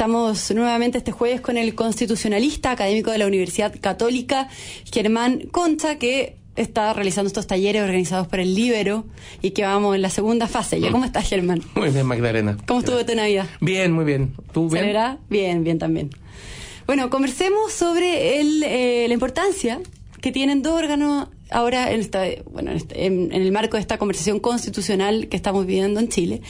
estamos nuevamente este jueves con el constitucionalista académico de la Universidad Católica, Germán Concha, que está realizando estos talleres organizados por el Libero y que vamos en la segunda fase. ¿Ya cómo estás, Germán? Muy bien, Magdalena. ¿Cómo estuvo tu Navidad? Bien, muy bien. ¿Tú bien? Bien, bien también. Bueno, conversemos sobre el, eh, la importancia que tienen dos órganos ahora en, esta, bueno, en, este, en, en el marco de esta conversación constitucional que estamos viviendo en Chile.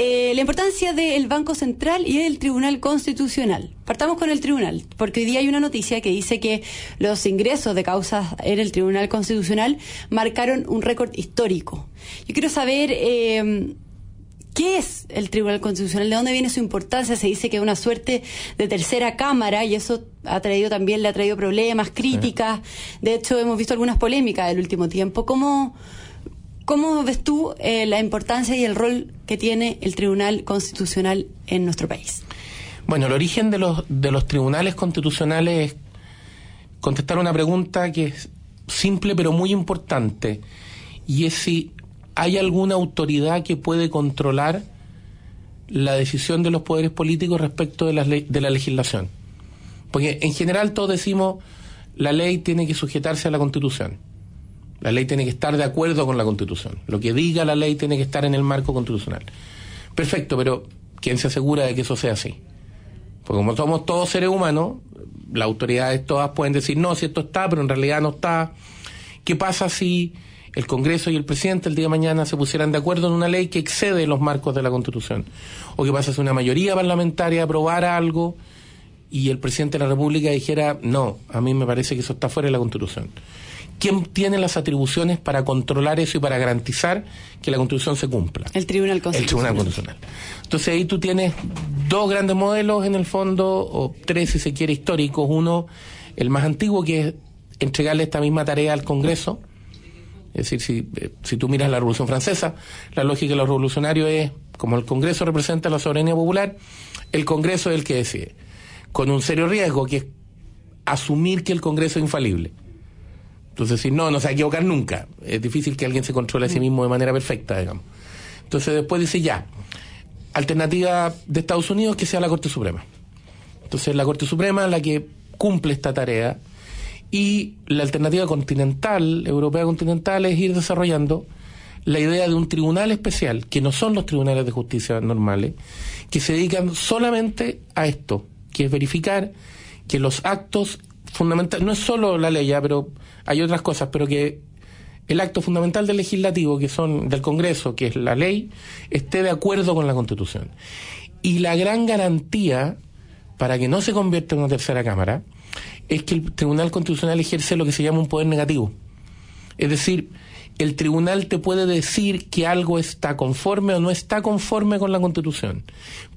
Eh, la importancia del Banco Central y del Tribunal Constitucional. Partamos con el Tribunal, porque hoy día hay una noticia que dice que los ingresos de causas en el Tribunal Constitucional marcaron un récord histórico. Yo quiero saber eh, qué es el Tribunal Constitucional, de dónde viene su importancia. Se dice que es una suerte de tercera cámara y eso ha traído también, le ha traído problemas, críticas. De hecho, hemos visto algunas polémicas del último tiempo. ¿Cómo, ¿Cómo ves tú eh, la importancia y el rol que tiene el Tribunal Constitucional en nuestro país? Bueno, el origen de los, de los tribunales constitucionales es contestar una pregunta que es simple pero muy importante, y es si hay alguna autoridad que puede controlar la decisión de los poderes políticos respecto de la, de la legislación. Porque en general todos decimos la ley tiene que sujetarse a la Constitución. La ley tiene que estar de acuerdo con la Constitución. Lo que diga la ley tiene que estar en el marco constitucional. Perfecto, pero ¿quién se asegura de que eso sea así? Porque como somos todos seres humanos, las autoridades todas pueden decir, no, si esto está, pero en realidad no está. ¿Qué pasa si el Congreso y el presidente el día de mañana se pusieran de acuerdo en una ley que excede los marcos de la Constitución? ¿O qué pasa si una mayoría parlamentaria aprobara algo y el presidente de la República dijera, no, a mí me parece que eso está fuera de la Constitución? ¿Quién tiene las atribuciones para controlar eso y para garantizar que la Constitución se cumpla? El Tribunal Constitucional. El Tribunal Constitucional. Entonces ahí tú tienes dos grandes modelos en el fondo, o tres si se quiere históricos. Uno, el más antiguo, que es entregarle esta misma tarea al Congreso. Es decir, si, si tú miras la Revolución Francesa, la lógica de los revolucionarios es, como el Congreso representa la soberanía popular, el Congreso es el que decide. Con un serio riesgo, que es asumir que el Congreso es infalible. Entonces, si no, no se va a equivocar nunca. Es difícil que alguien se controle a sí mismo de manera perfecta, digamos. Entonces, después dice ya, alternativa de Estados Unidos que sea la Corte Suprema. Entonces, la Corte Suprema es la que cumple esta tarea y la alternativa continental, europea continental, es ir desarrollando la idea de un tribunal especial, que no son los tribunales de justicia normales, que se dedican solamente a esto, que es verificar que los actos fundamentales, no es solo la ley ya, pero hay otras cosas, pero que el acto fundamental del legislativo, que son del Congreso, que es la ley, esté de acuerdo con la Constitución. Y la gran garantía para que no se convierta en una tercera cámara es que el Tribunal Constitucional ejerce lo que se llama un poder negativo. Es decir, el tribunal te puede decir que algo está conforme o no está conforme con la Constitución,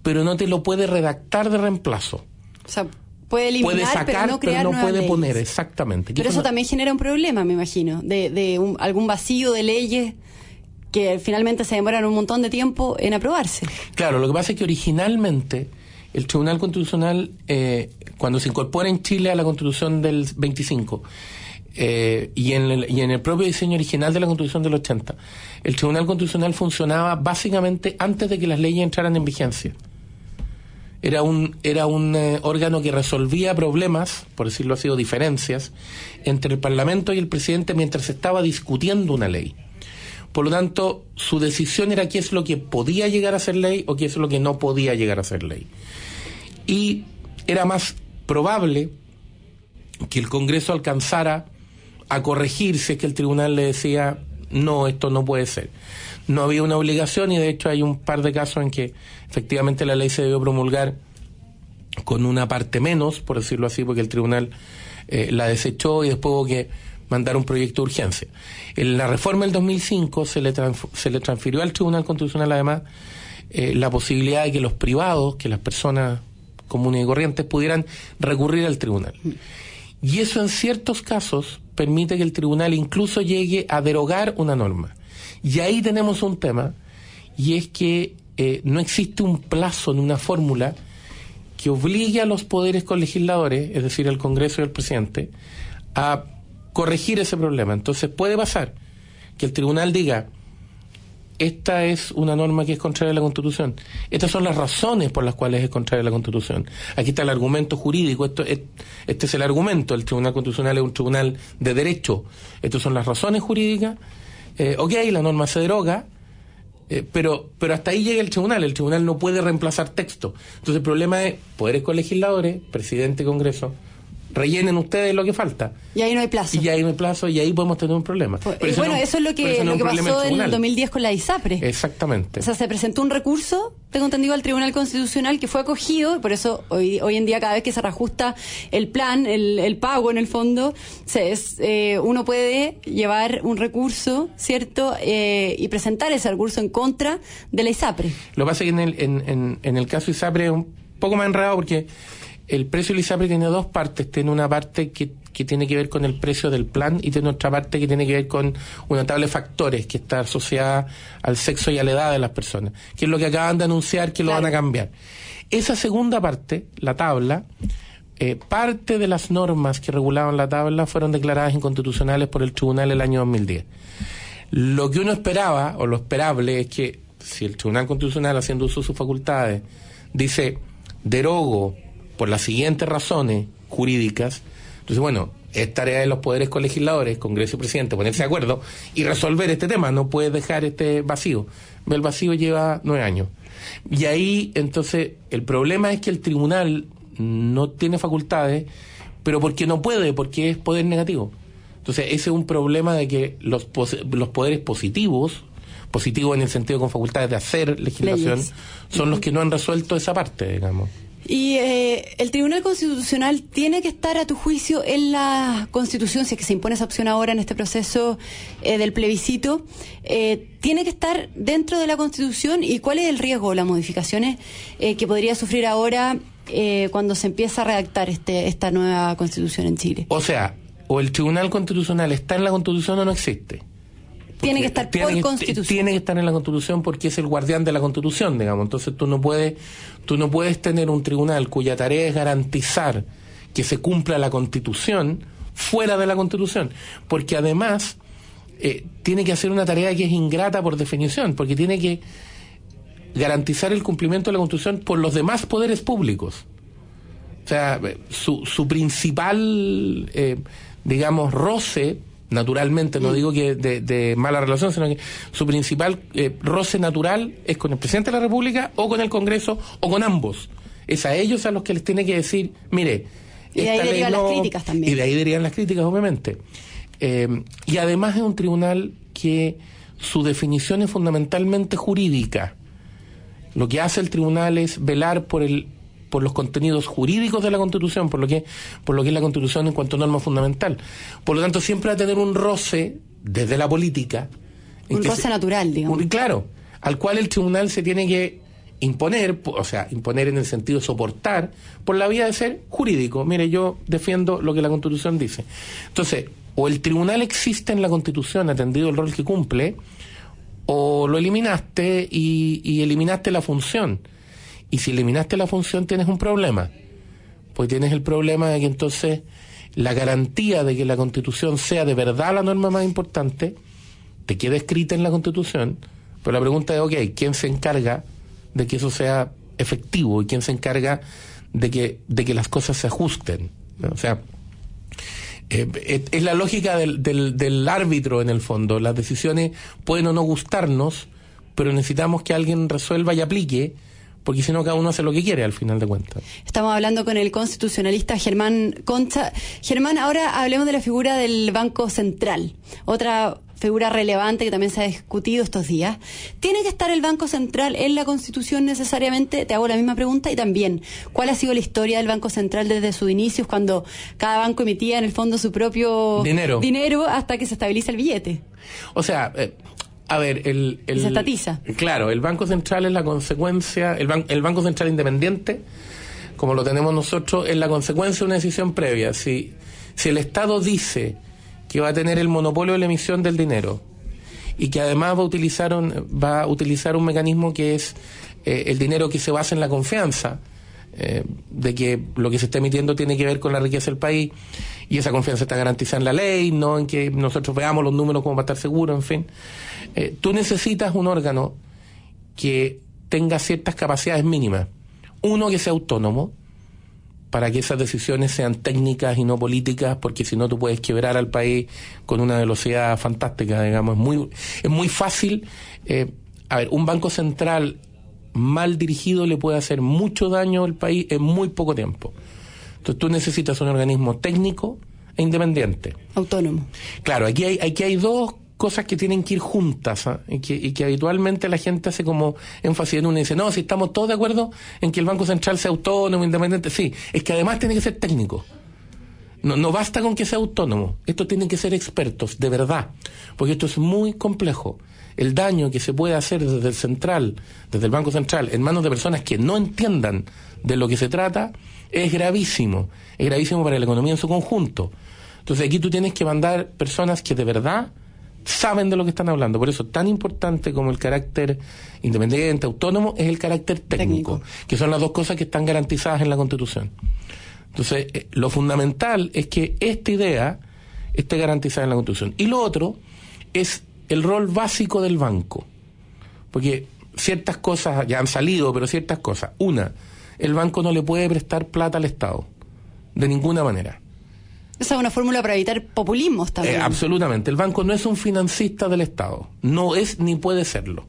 pero no te lo puede redactar de reemplazo. O sea, puede eliminar, puede sacar, pero no crear no puede leyes. poner, exactamente. Pero eso también genera un problema, me imagino, de, de un, algún vacío de leyes que finalmente se demoran un montón de tiempo en aprobarse. Claro, lo que pasa es que originalmente el Tribunal Constitucional, eh, cuando se incorpora en Chile a la Constitución del 25, eh, y, en el, y en el propio diseño original de la Constitución del 80, el Tribunal Constitucional funcionaba básicamente antes de que las leyes entraran en vigencia. Era un, era un eh, órgano que resolvía problemas, por decirlo así, o diferencias, entre el Parlamento y el presidente mientras se estaba discutiendo una ley. Por lo tanto, su decisión era qué es lo que podía llegar a ser ley o qué es lo que no podía llegar a ser ley. Y era más probable que el Congreso alcanzara a corregir si es que el tribunal le decía no, esto no puede ser. No había una obligación y de hecho hay un par de casos en que efectivamente la ley se debió promulgar con una parte menos, por decirlo así, porque el tribunal eh, la desechó y después hubo que mandar un proyecto de urgencia. En la reforma del 2005 se le, se le transfirió al Tribunal Constitucional además eh, la posibilidad de que los privados, que las personas comunes y corrientes pudieran recurrir al tribunal. Y eso en ciertos casos permite que el tribunal incluso llegue a derogar una norma. Y ahí tenemos un tema, y es que eh, no existe un plazo ni una fórmula que obligue a los poderes colegisladores, es decir, al Congreso y al presidente, a corregir ese problema. Entonces puede pasar que el tribunal diga, esta es una norma que es contraria a la Constitución. Estas son las razones por las cuales es contraria a la Constitución. Aquí está el argumento jurídico, esto es, este es el argumento, el Tribunal Constitucional es un tribunal de derecho. Estas son las razones jurídicas. Eh, ok, la norma se deroga, eh, pero, pero hasta ahí llega el tribunal. El tribunal no puede reemplazar texto. Entonces el problema es poderes colegisladores, presidente Congreso, rellenen ustedes lo que falta. Y ahí no hay plazo. Y ahí no hay plazo y ahí podemos tener un problema. Pues, bueno, eso es lo que, lo que pasó en el 2010 con la ISAPRE. Exactamente. O sea, se presentó un recurso, tengo entendido, al Tribunal Constitucional que fue acogido, y por eso hoy, hoy en día cada vez que se reajusta el plan, el, el pago en el fondo, se es, eh, uno puede llevar un recurso, ¿cierto? Eh, y presentar ese recurso en contra de la ISAPRE. Lo que pasa es que en el, en, en, en el caso ISAPRE es un poco más enredado porque el precio del ISAPRE tiene dos partes. Tiene una parte que, que, tiene que ver con el precio del plan y tiene otra parte que tiene que ver con una tabla de factores que está asociada al sexo y a la edad de las personas, que es lo que acaban de anunciar que lo van a cambiar. Esa segunda parte, la tabla, eh, parte de las normas que regulaban la tabla fueron declaradas inconstitucionales por el tribunal el año 2010. Lo que uno esperaba, o lo esperable, es que si el Tribunal Constitucional, haciendo uso de sus facultades, dice derogo por las siguientes razones jurídicas. Entonces, bueno, es tarea de los poderes colegisladores, Congreso y Presidente, ponerse de acuerdo y resolver este tema. No puede dejar este vacío. El vacío lleva nueve años. Y ahí, entonces, el problema es que el tribunal no tiene facultades, pero porque no puede, porque es poder negativo. Entonces, ese es un problema de que los, los poderes positivos, positivos en el sentido con facultades de hacer legislación, Leyes. son los que no han resuelto esa parte, digamos. Y eh, el Tribunal Constitucional tiene que estar, a tu juicio, en la Constitución, si es que se impone esa opción ahora en este proceso eh, del plebiscito, eh, tiene que estar dentro de la Constitución. Y cuál es el riesgo, las modificaciones eh, que podría sufrir ahora eh, cuando se empieza a redactar este, esta nueva Constitución en Chile. O sea, o el Tribunal Constitucional está en la Constitución o no existe tiene que estar tiene, por constitución. Tiene que estar en la constitución porque es el guardián de la constitución, digamos. Entonces tú no puedes, tú no puedes tener un tribunal cuya tarea es garantizar que se cumpla la constitución fuera de la constitución. Porque además eh, tiene que hacer una tarea que es ingrata por definición, porque tiene que garantizar el cumplimiento de la constitución por los demás poderes públicos. O sea, su, su principal, eh, digamos, roce naturalmente, no digo que de, de, mala relación, sino que su principal eh, roce natural es con el presidente de la República o con el Congreso o con ambos. Es a ellos a los que les tiene que decir, mire, y de ahí derivan no, las críticas también. Y de ahí derivan las críticas, obviamente. Eh, y además es un tribunal que su definición es fundamentalmente jurídica. Lo que hace el tribunal es velar por el por los contenidos jurídicos de la Constitución, por lo que por lo que es la Constitución en cuanto a norma fundamental. Por lo tanto, siempre va a tener un roce desde la política. Un roce se, natural, digamos. Un, claro, al cual el tribunal se tiene que imponer, o sea, imponer en el sentido de soportar, por la vía de ser jurídico. Mire, yo defiendo lo que la Constitución dice. Entonces, o el tribunal existe en la Constitución, atendido el rol que cumple, o lo eliminaste y, y eliminaste la función. Y si eliminaste la función tienes un problema. Pues tienes el problema de que entonces la garantía de que la constitución sea de verdad la norma más importante te queda escrita en la constitución. Pero la pregunta es, ok, ¿quién se encarga de que eso sea efectivo y quién se encarga de que, de que las cosas se ajusten? O sea, eh, es la lógica del, del, del árbitro en el fondo. Las decisiones pueden o no gustarnos, pero necesitamos que alguien resuelva y aplique porque si no cada uno hace lo que quiere al final de cuentas. Estamos hablando con el constitucionalista Germán Concha. Germán, ahora hablemos de la figura del Banco Central, otra figura relevante que también se ha discutido estos días. ¿Tiene que estar el Banco Central en la Constitución necesariamente? Te hago la misma pregunta y también, ¿cuál ha sido la historia del Banco Central desde sus inicios cuando cada banco emitía en el fondo su propio dinero, dinero hasta que se estabiliza el billete? O sea, eh, a ver, el, el, se estatiza. Claro, el Banco Central es la consecuencia, el, ban, el Banco Central Independiente, como lo tenemos nosotros, es la consecuencia de una decisión previa. Si, si el Estado dice que va a tener el monopolio de la emisión del dinero y que además va a utilizar un, va a utilizar un mecanismo que es eh, el dinero que se basa en la confianza, eh, de que lo que se está emitiendo tiene que ver con la riqueza del país y esa confianza está garantizada en la ley, no en que nosotros veamos los números como para estar seguros, en fin. Eh, tú necesitas un órgano que tenga ciertas capacidades mínimas. Uno, que sea autónomo, para que esas decisiones sean técnicas y no políticas, porque si no tú puedes quebrar al país con una velocidad fantástica, digamos. Es muy, es muy fácil. Eh, a ver, un banco central mal dirigido le puede hacer mucho daño al país en muy poco tiempo. Entonces tú necesitas un organismo técnico e independiente. Autónomo. Claro, aquí hay, aquí hay dos cosas que tienen que ir juntas ¿ah? y, que, y, que, habitualmente la gente hace como énfasis en una y dice, no, si estamos todos de acuerdo en que el Banco Central sea autónomo, independiente, sí, es que además tiene que ser técnico. No, no basta con que sea autónomo, esto tienen que ser expertos, de verdad, porque esto es muy complejo el daño que se puede hacer desde el central, desde el Banco Central, en manos de personas que no entiendan de lo que se trata, es gravísimo. Es gravísimo para la economía en su conjunto. Entonces aquí tú tienes que mandar personas que de verdad saben de lo que están hablando. Por eso, tan importante como el carácter independiente, autónomo, es el carácter técnico, técnico. que son las dos cosas que están garantizadas en la Constitución. Entonces, eh, lo fundamental es que esta idea esté garantizada en la Constitución. Y lo otro es el rol básico del banco. Porque ciertas cosas ya han salido, pero ciertas cosas. Una, el banco no le puede prestar plata al Estado. De ninguna manera. Esa es una fórmula para evitar populismos también. Eh, absolutamente. El banco no es un financista del Estado. No es ni puede serlo.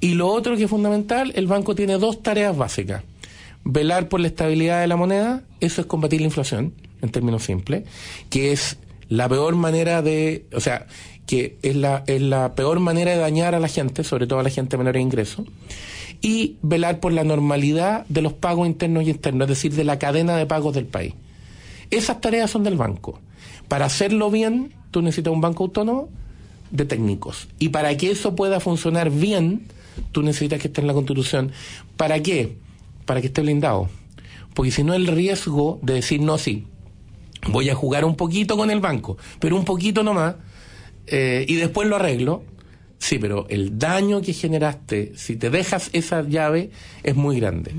Y lo otro que es fundamental, el banco tiene dos tareas básicas. Velar por la estabilidad de la moneda, eso es combatir la inflación, en términos simples, que es la peor manera de, o sea, que es la, es la peor manera de dañar a la gente, sobre todo a la gente de menores ingresos, y velar por la normalidad de los pagos internos y externos, es decir, de la cadena de pagos del país. Esas tareas son del banco. Para hacerlo bien, tú necesitas un banco autónomo de técnicos. Y para que eso pueda funcionar bien, tú necesitas que esté en la Constitución. ¿Para qué? Para que esté blindado. Porque si no, el riesgo de decir, no, sí, voy a jugar un poquito con el banco, pero un poquito nomás, eh, y después lo arreglo. Sí, pero el daño que generaste, si te dejas esa llave, es muy grande.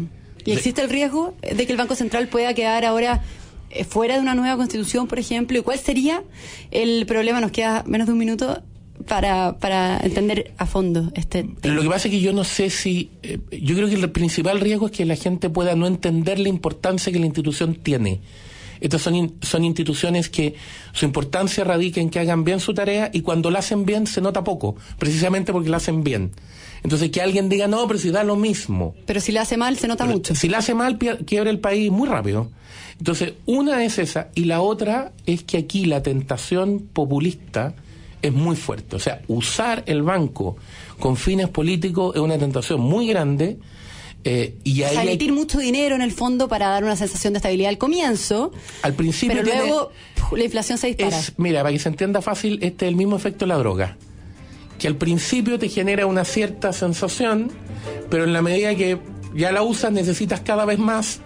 ¿Y existe el riesgo de que el Banco Central pueda quedar ahora eh, fuera de una nueva constitución, por ejemplo? ¿Y cuál sería el problema? Nos queda menos de un minuto para, para entender a fondo este tema. Lo que pasa es que yo no sé si. Eh, yo creo que el principal riesgo es que la gente pueda no entender la importancia que la institución tiene. Estas son, son instituciones que su importancia radica en que hagan bien su tarea y cuando la hacen bien se nota poco, precisamente porque la hacen bien. Entonces que alguien diga, no, pero si da lo mismo. Pero si la hace mal, se nota pero, mucho. Si la hace mal, quiebra el país muy rápido. Entonces, una es esa y la otra es que aquí la tentación populista es muy fuerte. O sea, usar el banco con fines políticos es una tentación muy grande eh, y ahí o sea, emitir hay... mucho dinero en el fondo para dar una sensación de estabilidad al comienzo. Al principio. Pero tiene, luego la inflación se dispara. Es, mira, para que se entienda fácil, este es el mismo efecto de la droga. Que al principio te genera una cierta sensación, pero en la medida que ya la usas necesitas cada vez más,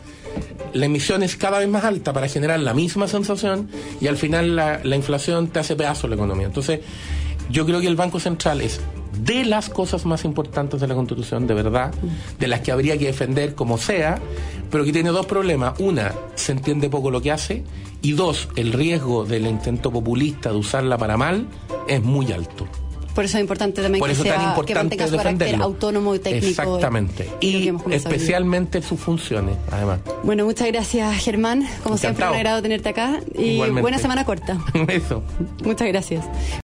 la emisión es cada vez más alta para generar la misma sensación y al final la, la inflación te hace pedazo la economía. Entonces, yo creo que el Banco Central es de las cosas más importantes de la Constitución, de verdad, de las que habría que defender como sea, pero que tiene dos problemas. Una, se entiende poco lo que hace, y dos, el riesgo del intento populista de usarla para mal es muy alto. Por eso es importante también Por eso que, sea, tan importante que mantenga su carácter autónomo y técnico. Exactamente. y, Y especialmente sus funciones, además. Bueno, muchas gracias, Germán. Como siempre, un agrado tenerte acá. Y Igualmente. buena semana corta. Eso. Muchas gracias.